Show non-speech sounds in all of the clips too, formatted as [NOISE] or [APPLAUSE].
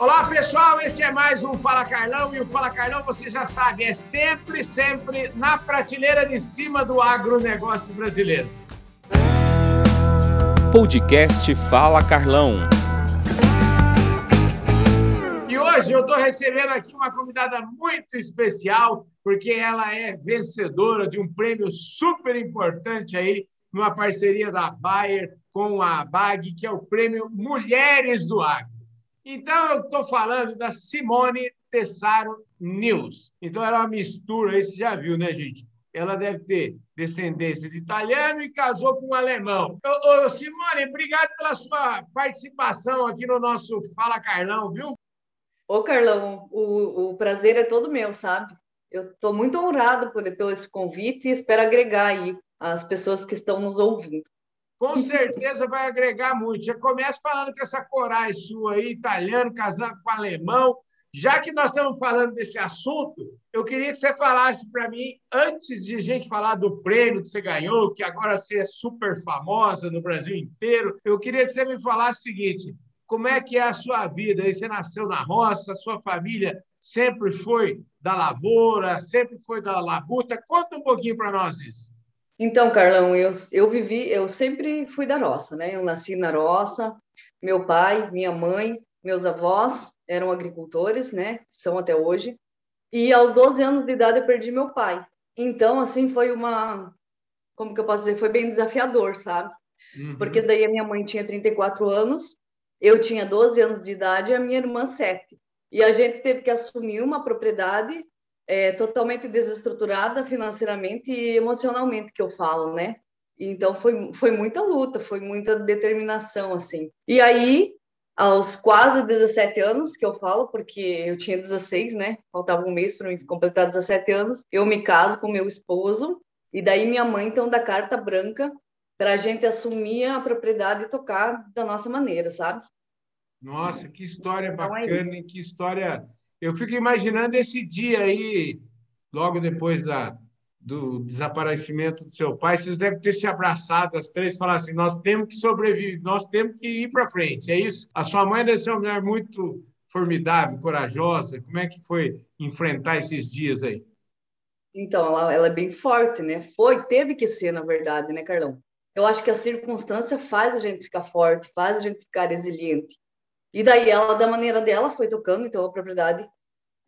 Olá, pessoal, esse é mais um Fala Carlão e o Fala Carlão, você já sabe, é sempre, sempre na prateleira de cima do agronegócio brasileiro. Podcast Fala Carlão. E hoje eu estou recebendo aqui uma convidada muito especial, porque ela é vencedora de um prêmio super importante aí, numa parceria da Bayer com a BAG, que é o prêmio Mulheres do Agro. Então, eu estou falando da Simone Tessaro News. Então, ela é uma mistura, aí você já viu, né, gente? Ela deve ter descendência de italiano e casou com um alemão. Ô, ô, Simone, obrigado pela sua participação aqui no nosso Fala Carlão, viu? Ô, Carlão, o, o prazer é todo meu, sabe? Eu estou muito honrado por ter esse convite e espero agregar aí as pessoas que estão nos ouvindo com certeza vai agregar muito. Já começa falando com essa coragem sua aí, italiano, casando com alemão. Já que nós estamos falando desse assunto, eu queria que você falasse para mim, antes de a gente falar do prêmio que você ganhou, que agora você é super famosa no Brasil inteiro, eu queria que você me falasse o seguinte: como é que é a sua vida? Você nasceu na roça, sua família sempre foi da lavoura, sempre foi da labuta. Conta um pouquinho para nós isso. Então, Carlão, eu, eu vivi, eu sempre fui da roça, né? Eu nasci na roça, meu pai, minha mãe, meus avós eram agricultores, né? São até hoje. E aos 12 anos de idade eu perdi meu pai. Então, assim, foi uma. Como que eu posso dizer? Foi bem desafiador, sabe? Uhum. Porque daí a minha mãe tinha 34 anos, eu tinha 12 anos de idade e a minha irmã 7. E a gente teve que assumir uma propriedade é, totalmente desestruturada financeiramente e emocionalmente, que eu falo, né? Então foi, foi muita luta, foi muita determinação, assim. E aí, aos quase 17 anos, que eu falo, porque eu tinha 16, né? Faltava um mês para me completar 17 anos, eu me caso com meu esposo, e daí minha mãe, então, dá carta branca para a gente assumir a propriedade e tocar da nossa maneira, sabe? Nossa, que história então, bacana, é que história eu fico imaginando esse dia aí, logo depois da, do desaparecimento do seu pai, vocês devem ter se abraçado as três e falar assim: nós temos que sobreviver, nós temos que ir para frente. É isso? A sua mãe deve ser uma mulher muito formidável, corajosa. Como é que foi enfrentar esses dias aí? Então, ela, ela é bem forte, né? Foi, teve que ser, na verdade, né, Carlão? Eu acho que a circunstância faz a gente ficar forte, faz a gente ficar resiliente. E daí ela, da maneira dela, foi tocando, então, a propriedade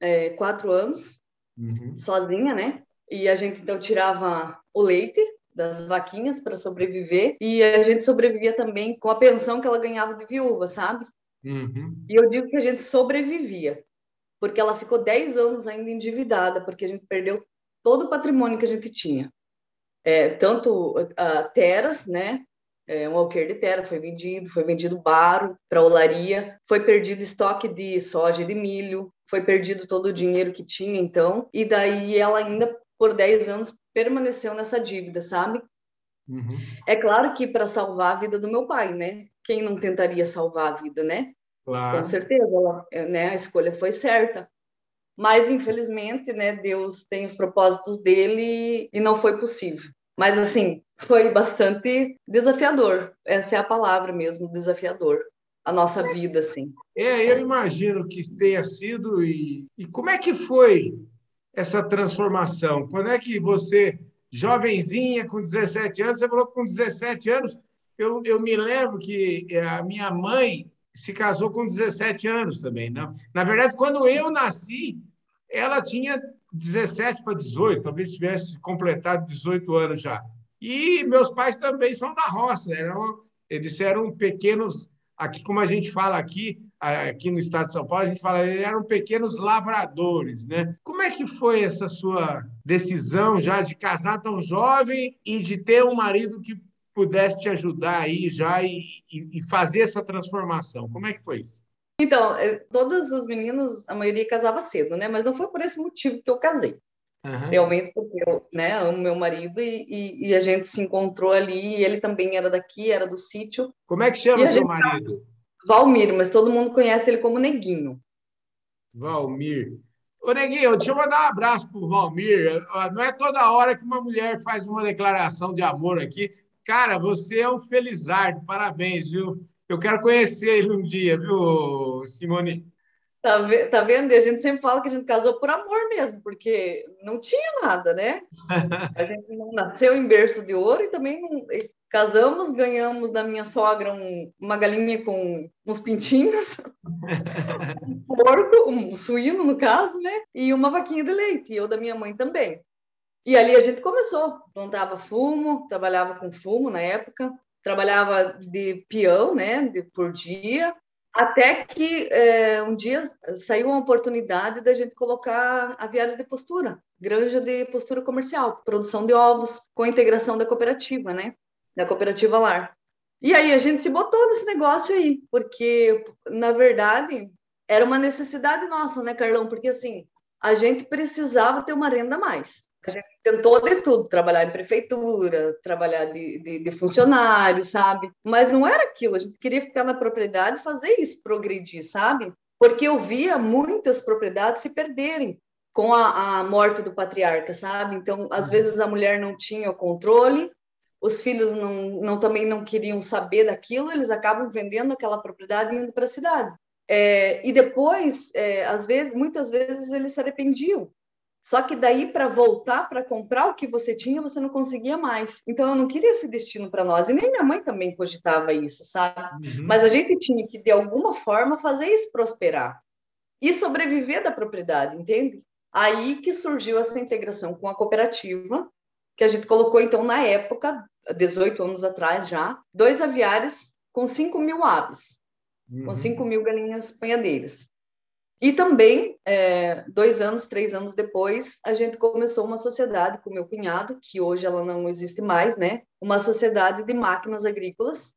é, quatro anos, uhum. sozinha, né? E a gente, então, tirava o leite das vaquinhas para sobreviver e a gente sobrevivia também com a pensão que ela ganhava de viúva, sabe? Uhum. E eu digo que a gente sobrevivia, porque ela ficou dez anos ainda endividada, porque a gente perdeu todo o patrimônio que a gente tinha. É, tanto uh, teras, né, é, um alqueire de terra foi vendido, foi vendido baro para olaria, foi perdido estoque de soja e de milho, foi perdido todo o dinheiro que tinha então, e daí ela ainda por 10 anos permaneceu nessa dívida, sabe? Uhum. É claro que para salvar a vida do meu pai, né? Quem não tentaria salvar a vida, né? Claro. Com certeza, ela, né? A escolha foi certa. Mas infelizmente, né? Deus tem os propósitos dele e não foi possível. Mas assim, foi bastante desafiador. Essa é a palavra mesmo, desafiador. A nossa vida, assim. É, eu imagino que tenha sido. E, e como é que foi essa transformação? Quando é que você, jovenzinha, com 17 anos, você falou que com 17 anos, eu, eu me lembro que a minha mãe se casou com 17 anos também. Não? Na verdade, quando eu nasci, ela tinha 17 para 18, talvez tivesse completado 18 anos já. E meus pais também são da roça, eram, eles eram pequenos, aqui como a gente fala aqui, aqui no estado de São Paulo, a gente fala, eles eram pequenos lavradores, né? Como é que foi essa sua decisão já de casar tão jovem e de ter um marido que pudesse te ajudar aí já e, e fazer essa transformação? Como é que foi isso? Então, é, todas as meninas, a maioria casava cedo, né? Mas não foi por esse motivo que eu casei. Uhum. Realmente, porque eu né, amo meu marido e, e, e, a gente se encontrou ali. E ele também era daqui, era do sítio. Como é que chama seu marido? Valmir, mas todo mundo conhece ele como Neguinho. Valmir. Ô, Neguinho, deixa eu mandar um abraço pro Valmir. Não é toda hora que uma mulher faz uma declaração de amor aqui. Cara, você é um felizardo. Parabéns, viu? Eu quero conhecer ele um dia, viu, Simone? Tá, tá vendo? E a gente sempre fala que a gente casou por amor mesmo, porque não tinha nada, né? [LAUGHS] A gente não nasceu em berço de ouro e também não, casamos, ganhamos da minha sogra um, uma galinha com uns pintinhos, [LAUGHS] um porco, um suíno no caso, né? E uma vaquinha de leite, e eu da minha mãe também. E ali a gente começou, plantava fumo, trabalhava com fumo na época, trabalhava de peão, né, de, por dia, até que é, um dia saiu uma oportunidade da gente colocar aviários de postura, granja de postura comercial, produção de ovos, com integração da cooperativa, né? Da cooperativa Lar. E aí a gente se botou nesse negócio aí, porque, na verdade, era uma necessidade nossa, né, Carlão? Porque, assim, a gente precisava ter uma renda a mais. A gente tentou de tudo, trabalhar em prefeitura, trabalhar de, de, de, funcionário, sabe? Mas não era aquilo, a gente queria ficar na propriedade e fazer isso progredir, sabe? Porque eu via muitas propriedades se perderem com a, a morte do patriarca, sabe? Então, às uhum. vezes a mulher não tinha o controle, os filhos não, não também não queriam saber daquilo, eles acabam vendendo aquela propriedade e indo para a cidade. É, e depois, é, às vezes, muitas vezes eles se arrependiam, só que daí, para voltar para comprar o que você tinha, você não conseguia mais. Então, eu não queria esse destino para nós. E nem minha mãe também cogitava isso, sabe? Uhum. Mas a gente tinha que, de alguma forma, fazer isso prosperar e sobreviver da propriedade, entende? Aí que surgiu essa integração com a cooperativa, que a gente colocou, então, na época, 18 anos atrás já, dois aviários com 5 mil aves, uhum. com 5 mil galinhas panhadeiras. E também, é, dois anos, três anos depois, a gente começou uma sociedade com meu cunhado, que hoje ela não existe mais, né? Uma sociedade de máquinas agrícolas.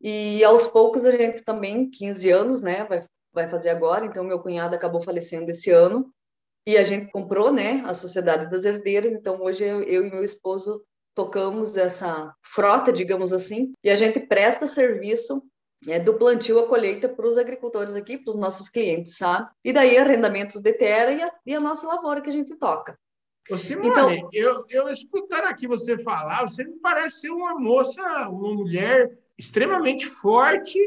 E aos poucos a gente também, 15 anos, né? Vai, vai fazer agora. Então, meu cunhado acabou falecendo esse ano. E a gente comprou, né? A Sociedade das Herdeiras. Então, hoje eu, eu e meu esposo tocamos essa frota, digamos assim, e a gente presta serviço é, do plantio à colheita para os agricultores aqui, para os nossos clientes, sabe? E daí arrendamentos de terra e a, e a nossa lavoura que a gente toca. Ô Simone, então, eu, eu escutando aqui você falar, você me parece ser uma moça, uma mulher extremamente forte,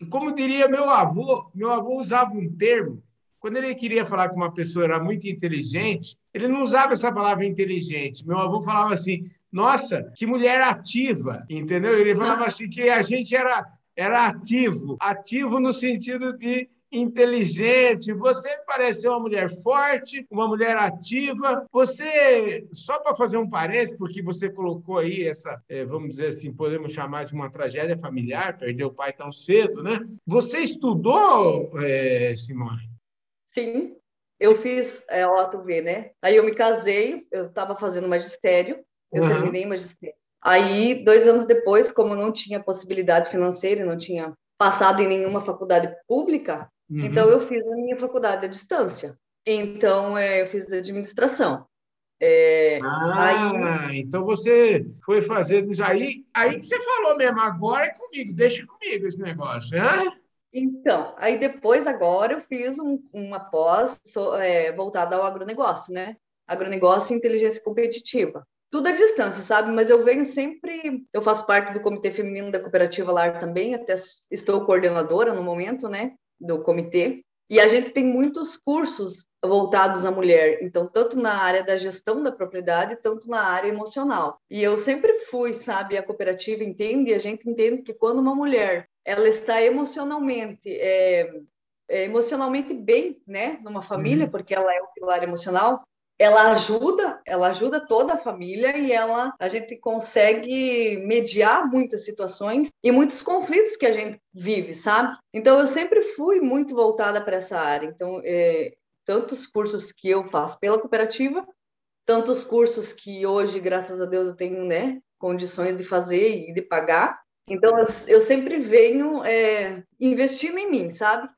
e como diria meu avô, meu avô usava um termo, quando ele queria falar que uma pessoa era muito inteligente, ele não usava essa palavra inteligente. Meu avô falava assim, nossa, que mulher ativa, entendeu? Ele falava assim que a gente era era ativo, ativo no sentido de inteligente, você parece uma mulher forte, uma mulher ativa. Você, só para fazer um parênteses, porque você colocou aí essa, é, vamos dizer assim, podemos chamar de uma tragédia familiar, perdeu o pai tão cedo, né? Você estudou, é, Simone? Sim, eu fiz é, OATV, né? Aí eu me casei, eu estava fazendo magistério, eu uhum. terminei magistério. Aí, dois anos depois, como não tinha possibilidade financeira, não tinha passado em nenhuma faculdade pública, uhum. então eu fiz a minha faculdade à distância. Então, é, eu fiz administração. É, ah, aí... então você foi fazer aí, aí que você falou mesmo, agora é comigo, deixa comigo esse negócio, né? Então, aí depois, agora, eu fiz um, uma pós é, voltada ao agronegócio, né? Agronegócio e inteligência competitiva tudo à distância, sabe? Mas eu venho sempre. Eu faço parte do comitê feminino da cooperativa Lar também, até estou coordenadora no momento, né? Do comitê. E a gente tem muitos cursos voltados à mulher, então, tanto na área da gestão da propriedade, tanto na área emocional. E eu sempre fui, sabe? A cooperativa entende, a gente entende que quando uma mulher ela está emocionalmente. É, é, emocionalmente bem, né, numa família, uhum. porque ela é o pilar emocional, ela ajuda, ela ajuda toda a família e ela a gente consegue mediar muitas situações e muitos conflitos que a gente vive, sabe? Então eu sempre fui muito voltada para essa área. Então, é, tantos cursos que eu faço pela cooperativa, tantos cursos que hoje, graças a Deus, eu tenho, né, condições de fazer e de pagar. Então eu, sempre venho é, investindo em mim, sabe?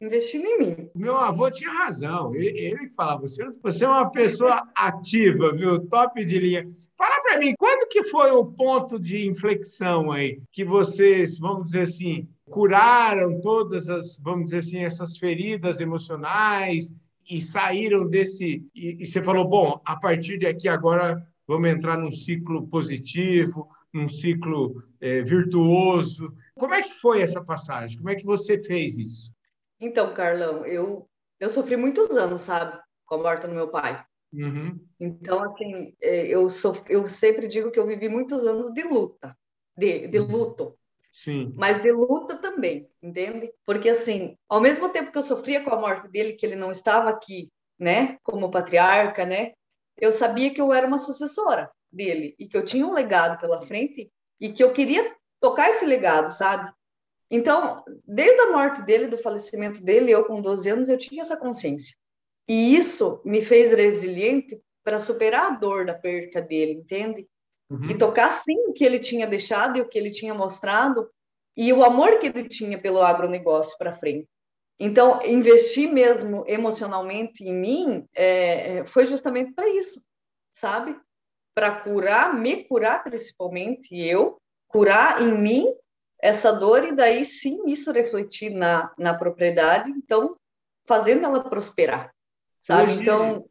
Investindo em mim. Meu avô tinha razão. Ele, ele falava: você, você é uma pessoa ativa, viu? Top de linha. Fala para mim, quando que foi o ponto de inflexão aí que vocês, vamos dizer assim, curaram todas as, vamos dizer assim, essas feridas emocionais e saíram desse e, e você falou, bom, a partir de aqui agora vamos entrar num ciclo positivo, num ciclo é, virtuoso. Como é que foi essa passagem? Como é que você fez isso? Então, Carlão, eu, eu sofri muitos anos, sabe, com a morte do meu pai. Uhum. Então, assim, é, eu, sou, eu sempre digo que eu vivi muitos anos de luta, de, de uhum. luto. Sim. Mas de luta também, entende? Porque, assim, ao mesmo tempo que eu sofria com a morte dele, que ele não estava aqui, né, como patriarca, né, eu sabia que eu era uma sucessora dele e que eu tinha um legado pela frente e que eu queria tocar esse legado, sabe? Então, desde a morte dele, do falecimento dele, eu com 12 anos, eu tinha essa consciência. E isso me fez resiliente para superar a dor da perda dele, entende? Uhum. E tocar sim o que ele tinha deixado e o que ele tinha mostrado e o amor que ele tinha pelo agronegócio para frente. Então, investir mesmo emocionalmente em mim é, é foi justamente para isso, sabe? Para curar, me curar principalmente, eu, curar em mim essa dor e daí sim isso refletir na, na propriedade, então fazendo ela prosperar, sabe? Hoje, então,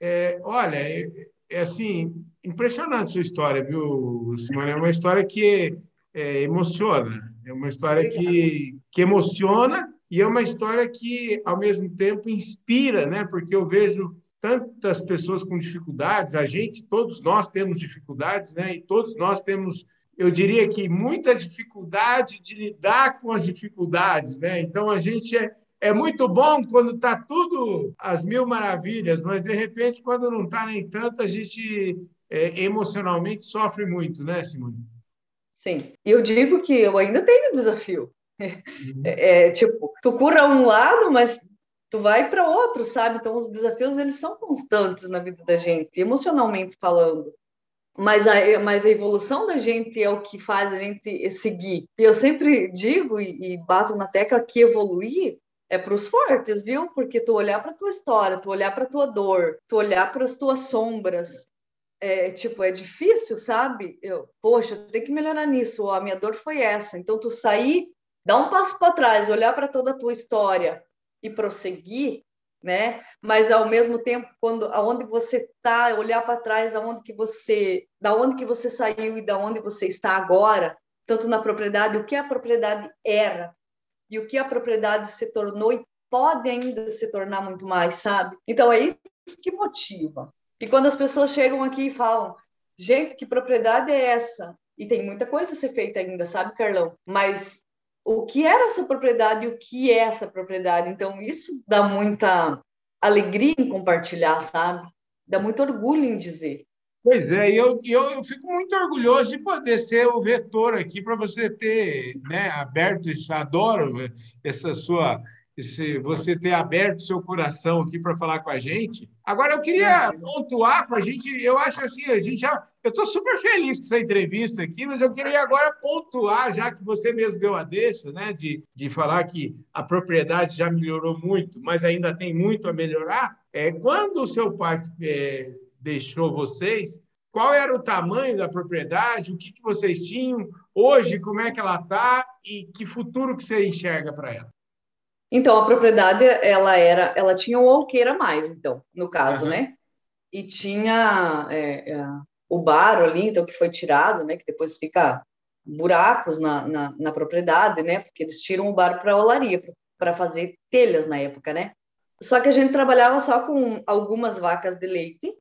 é, olha, é, é, assim impressionante sua história, viu, Simone? É uma história que é, emociona, é uma história que, que emociona e é uma história que ao mesmo tempo inspira, né? Porque eu vejo tantas pessoas com dificuldades, a gente, todos nós temos dificuldades, né? E todos nós temos eu diria que muita dificuldade de lidar com as dificuldades, né? Então a gente é, é muito bom quando está tudo às mil maravilhas, mas de repente quando não está nem tanto a gente é, emocionalmente sofre muito, né, Simone? Sim. E eu digo que eu ainda tenho desafio. Uhum. É, [LAUGHS] é, tipo, tu cura um lado, mas tu vai para outro, sabe? Então os desafios eles são constantes na vida da gente, emocionalmente falando mas a, mas a evolução da gente é o que faz a gente seguir. E eu sempre digo e, e bato na tecla que evoluir é para os fortes, viu? Porque tu olhar para tua história, tu olhar para tua dor, tu olhar para as tuas sombras, é, tipo, é difícil, sabe? Eu, poxa, tenho que melhorar nisso, a minha dor foi essa. Então, tu sair, dar um passo para trás, olhar para toda a tua história e prosseguir, né? Mas ao mesmo tempo, quando aonde você está, olhar para trás, aonde que você, da onde que você saiu e da onde você está agora, tanto na propriedade, o que a propriedade era e o que a propriedade se tornou e pode ainda se tornar muito mais, sabe? Então é isso que motiva. E quando as pessoas chegam aqui e falam, gente, que propriedade é essa? E tem muita coisa a ser feita ainda, sabe, Carlão? Mas o que era essa propriedade e o que é essa propriedade. Então, isso dá muita alegria em compartilhar, sabe? Dá muito orgulho em dizer. Pois é, e eu, eu, eu fico muito orgulhoso de poder ser o vetor aqui para você ter né, aberto, adoro essa sua esse, você ter aberto seu coração aqui para falar com a gente. Agora, eu queria pontuar para a gente, eu acho assim, a gente já. Eu estou super feliz com essa entrevista aqui, mas eu queria agora pontuar, já que você mesmo deu a deixa, né, de, de falar que a propriedade já melhorou muito, mas ainda tem muito a melhorar. É, quando o seu pai é, deixou vocês, qual era o tamanho da propriedade, o que, que vocês tinham, hoje, como é que ela está e que futuro que você enxerga para ela? Então, a propriedade, ela era, ela tinha um alqueire a mais, então, no caso, uhum. né? E tinha é, é, o bar ali, então, que foi tirado, né? Que depois fica buracos na, na, na propriedade, né? Porque eles tiram o bar para olaria, para fazer telhas na época, né? Só que a gente trabalhava só com algumas vacas de leite.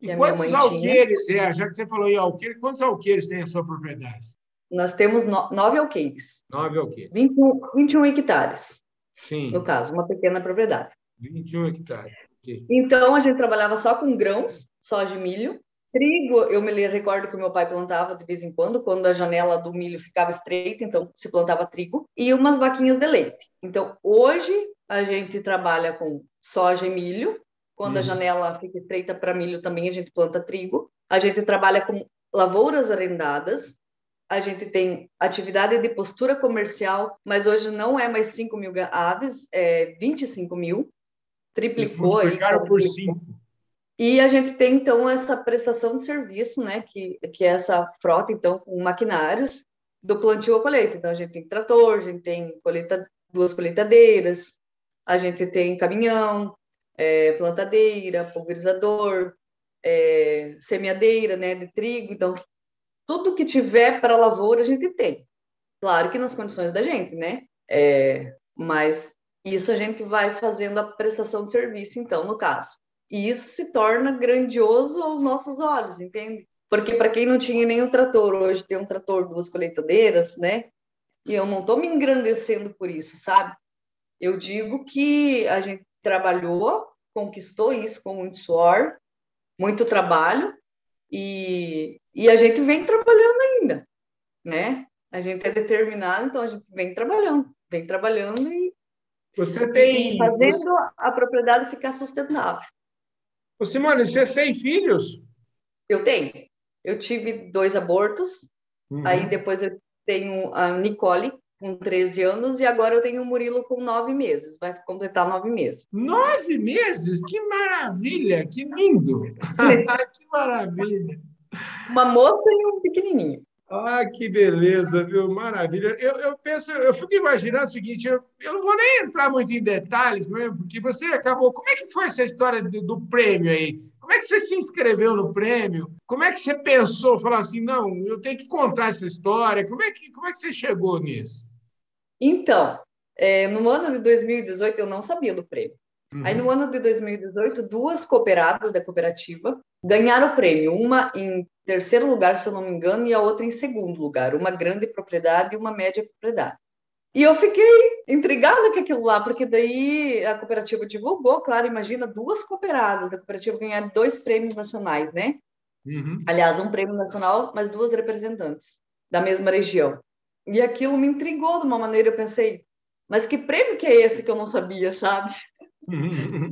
Que e a quantos minha mãe alqueires, tinha. É, já que você falou em alqueire, quantos alqueires tem a sua propriedade? Nós temos no, nove alqueires. Nove alqueires. 21, 21 hectares. Sim. No caso, uma pequena propriedade. 21 hectares. Okay. Então, a gente trabalhava só com grãos, soja e milho. Trigo, eu me recordo que meu pai plantava de vez em quando, quando a janela do milho ficava estreita, então se plantava trigo, e umas vaquinhas de leite. Então, hoje, a gente trabalha com soja e milho. Quando a uhum. janela fica estreita para milho, também a gente planta trigo. A gente trabalha com lavouras arendadas, a gente tem atividade de postura comercial, mas hoje não é mais 5 mil aves, é 25 mil, triplicou aí. por 5. E a gente tem, então, essa prestação de serviço, né, que, que é essa frota, então, com maquinários do plantio ao colheita. Então, a gente tem trator, a gente tem colheita, duas colheitadeiras, a gente tem caminhão, é, plantadeira, pulverizador, é, semeadeira, né, de trigo. Então, tudo que tiver para lavoura a gente tem. Claro que nas condições da gente, né? É, mas Isso a gente vai fazendo a prestação de serviço, então, no caso. E isso se torna grandioso aos nossos olhos, entende? Porque para quem não tinha nenhum trator, hoje tem um trator, duas colheitadeiras, né? E eu não estou me engrandecendo por isso, sabe? Eu digo que a gente trabalhou, conquistou isso com muito suor, muito trabalho, e, e a gente vem trabalhando ainda, né? A gente é determinado, então a gente vem trabalhando, vem trabalhando e, você tem, e fazendo você... a propriedade ficar sustentável. Ô Simone, você tem filhos? Eu tenho. Eu tive dois abortos, uhum. aí depois eu tenho a Nicole, com 13 anos, e agora eu tenho o Murilo com nove meses, vai completar nove meses. Nove meses? Que maravilha, que lindo! [LAUGHS] [LAUGHS] que maravilha! Uma moça e um pequenininho. Ah, que beleza, viu? Maravilha. Eu, eu penso, eu fico imaginando o seguinte: eu, eu não vou nem entrar muito em detalhes, porque você acabou. Como é que foi essa história do, do, prêmio aí? Como é que você se inscreveu no prêmio? Como é que você pensou, falar assim, não, eu tenho que contar essa história? Como é que, como é que você chegou nisso? Então, é, no ano de 2018 eu não sabia do prêmio. Uhum. Aí no ano de 2018, duas cooperadas da cooperativa ganharam o prêmio, uma em terceiro lugar, se eu não me engano, e a outra em segundo lugar, uma grande propriedade e uma média propriedade. E eu fiquei intrigada com aquilo lá, porque daí a cooperativa divulgou, claro, imagina duas cooperadas da cooperativa ganhar dois prêmios nacionais, né? Uhum. Aliás, um prêmio nacional, mas duas representantes da mesma região. E aquilo me intrigou de uma maneira, eu pensei, mas que prêmio que é esse que eu não sabia, sabe?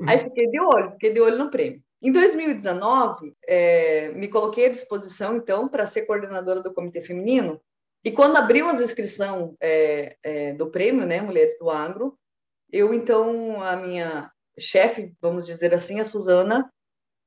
Aí [LAUGHS] fiquei de olho, fiquei de olho no prêmio. Em 2019, é, me coloquei à disposição, então, para ser coordenadora do Comitê Feminino. E quando abriu as inscrições é, é, do prêmio, né, Mulheres do Agro, eu, então, a minha chefe, vamos dizer assim, a Suzana,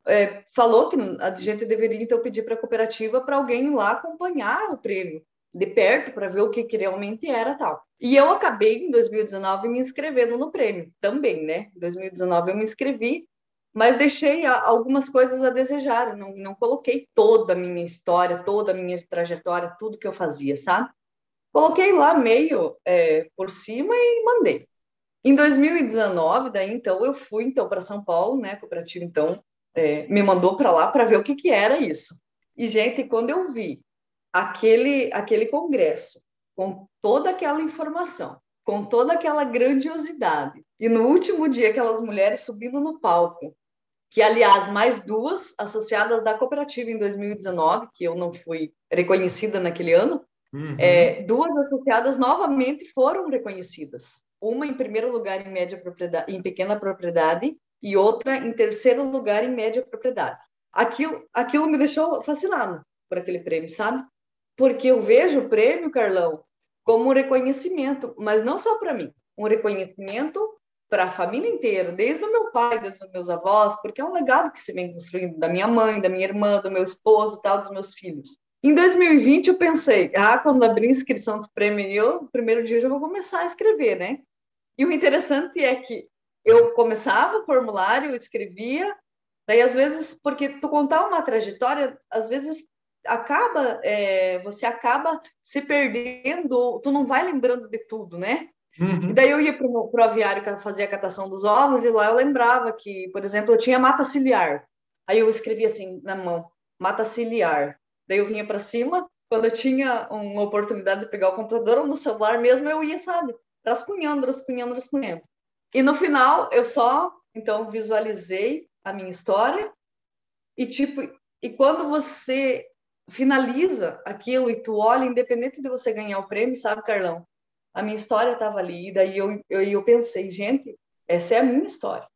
é, falou que a gente deveria, então, pedir para a cooperativa para alguém lá acompanhar o prêmio de perto para ver o que, que realmente era tal. E eu acabei, em 2019, me inscrevendo no prêmio também, né? Em 2019 eu me inscrevi mas deixei algumas coisas a desejar, não, não coloquei toda a minha história, toda a minha trajetória, tudo que eu fazia, sabe? Coloquei lá meio é, por cima e mandei. Em 2019, daí então eu fui então para São Paulo, né? A cooperativa então é, me mandou para lá para ver o que que era isso. E gente, quando eu vi aquele aquele congresso com toda aquela informação, com toda aquela grandiosidade, e no último dia aquelas mulheres subindo no palco, que, aliás, mais duas associadas da cooperativa em 2019, que eu não fui reconhecida naquele ano, uhum. é, duas associadas novamente foram reconhecidas. Uma em primeiro lugar em média propriedade, em pequena propriedade e outra em terceiro lugar em média propriedade. Aquilo, aquilo me deixou fascinado por aquele prêmio, sabe? Porque eu vejo o prêmio, Carlão, como um reconhecimento, mas não só para mim, um reconhecimento para a família inteira, desde o meu pai, desde os meus avós, porque é um legado que se vem construindo da minha mãe, da minha irmã, do meu esposo, tal, dos meus filhos. Em 2020 eu pensei, ah, quando abrir inscrição dos prêmios, eu, no primeiro dia eu já vou começar a escrever, né? E o interessante é que eu começava o formulário, escrevia, daí às vezes, porque tu contar uma trajetória, às vezes acaba, é, você acaba se perdendo, tu não vai lembrando de tudo, né? Uhum. E daí eu ia para o aviário fazer a catação dos ovos e lá eu lembrava que, por exemplo, eu tinha mata ciliar. Aí eu escrevia assim na mão, mata ciliar. Daí eu vinha para cima, quando eu tinha uma oportunidade de pegar o computador ou no celular mesmo, eu ia, sabe, rascunhando, rascunhando, rascunhando. E no final eu só, então, visualizei a minha história e tipo, e quando você finaliza aquilo e tu olha, independente de você ganhar o prêmio, sabe, Carlão? a minha história estava ali, e daí eu, eu, eu pensei, gente, essa é a minha história,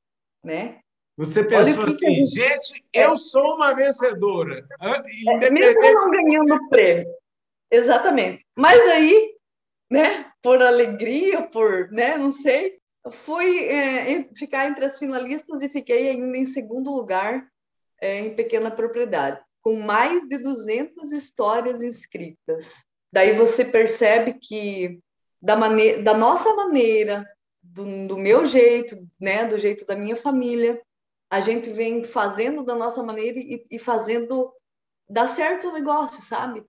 né? Você pensou assim, gente... gente, eu é. sou uma vencedora. É, mesmo não ganhando o prêmio. Exatamente. Mas aí, né, por alegria, por, né, não sei, fui é, ficar entre as finalistas e fiquei ainda em segundo lugar é, em pequena propriedade, com mais de 200 histórias inscritas. Daí você percebe que da, maneira, da nossa maneira, do, do meu jeito, né, do jeito da minha família, a gente vem fazendo da nossa maneira e, e fazendo dar certo o negócio, sabe?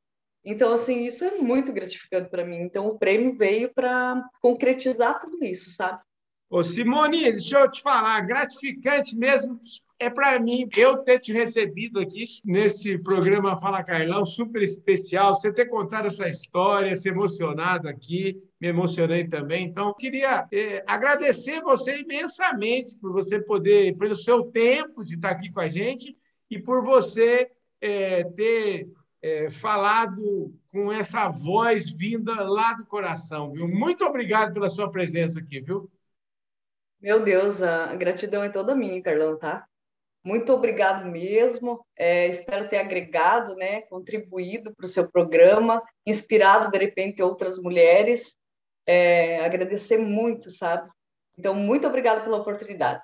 Então, assim, isso é muito gratificante para mim. Então, o prêmio veio para concretizar tudo isso, sabe? Ô, Simone, deixa eu te falar, gratificante mesmo é para mim eu ter te recebido aqui nesse programa Fala Carlão, super especial, você ter contado essa história, se emocionado aqui, me emocionei também. Então, queria é, agradecer você imensamente por você poder, pelo seu tempo de estar aqui com a gente e por você é, ter é, falado com essa voz vinda lá do coração, viu? Muito obrigado pela sua presença aqui, viu? Meu Deus, a gratidão é toda minha, Carlão, tá? Muito obrigado mesmo. É, espero ter agregado, né, contribuído para o seu programa, inspirado de repente outras mulheres. É, agradecer muito, sabe? Então, muito obrigado pela oportunidade.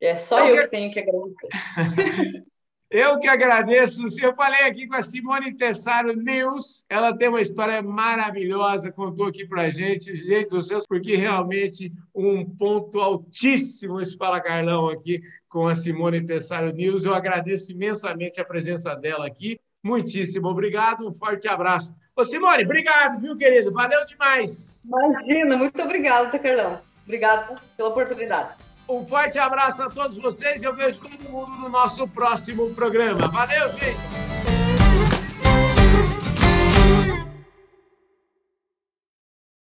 É só eu, eu que tenho que agradecer. [LAUGHS] Eu que agradeço. Eu falei aqui com a Simone Tessaro News. Ela tem uma história maravilhosa, contou aqui para gente, gente do céu, porque realmente um ponto altíssimo esse Fala Carlão aqui com a Simone Tessaro News. Eu agradeço imensamente a presença dela aqui. Muitíssimo obrigado. Um forte abraço. Ô, Simone, obrigado, viu, querido? Valeu demais. Imagina, muito obrigada, tá, Carlão. Obrigado pela oportunidade. Um forte abraço a todos vocês. Eu vejo todo mundo no nosso próximo programa. Valeu, gente!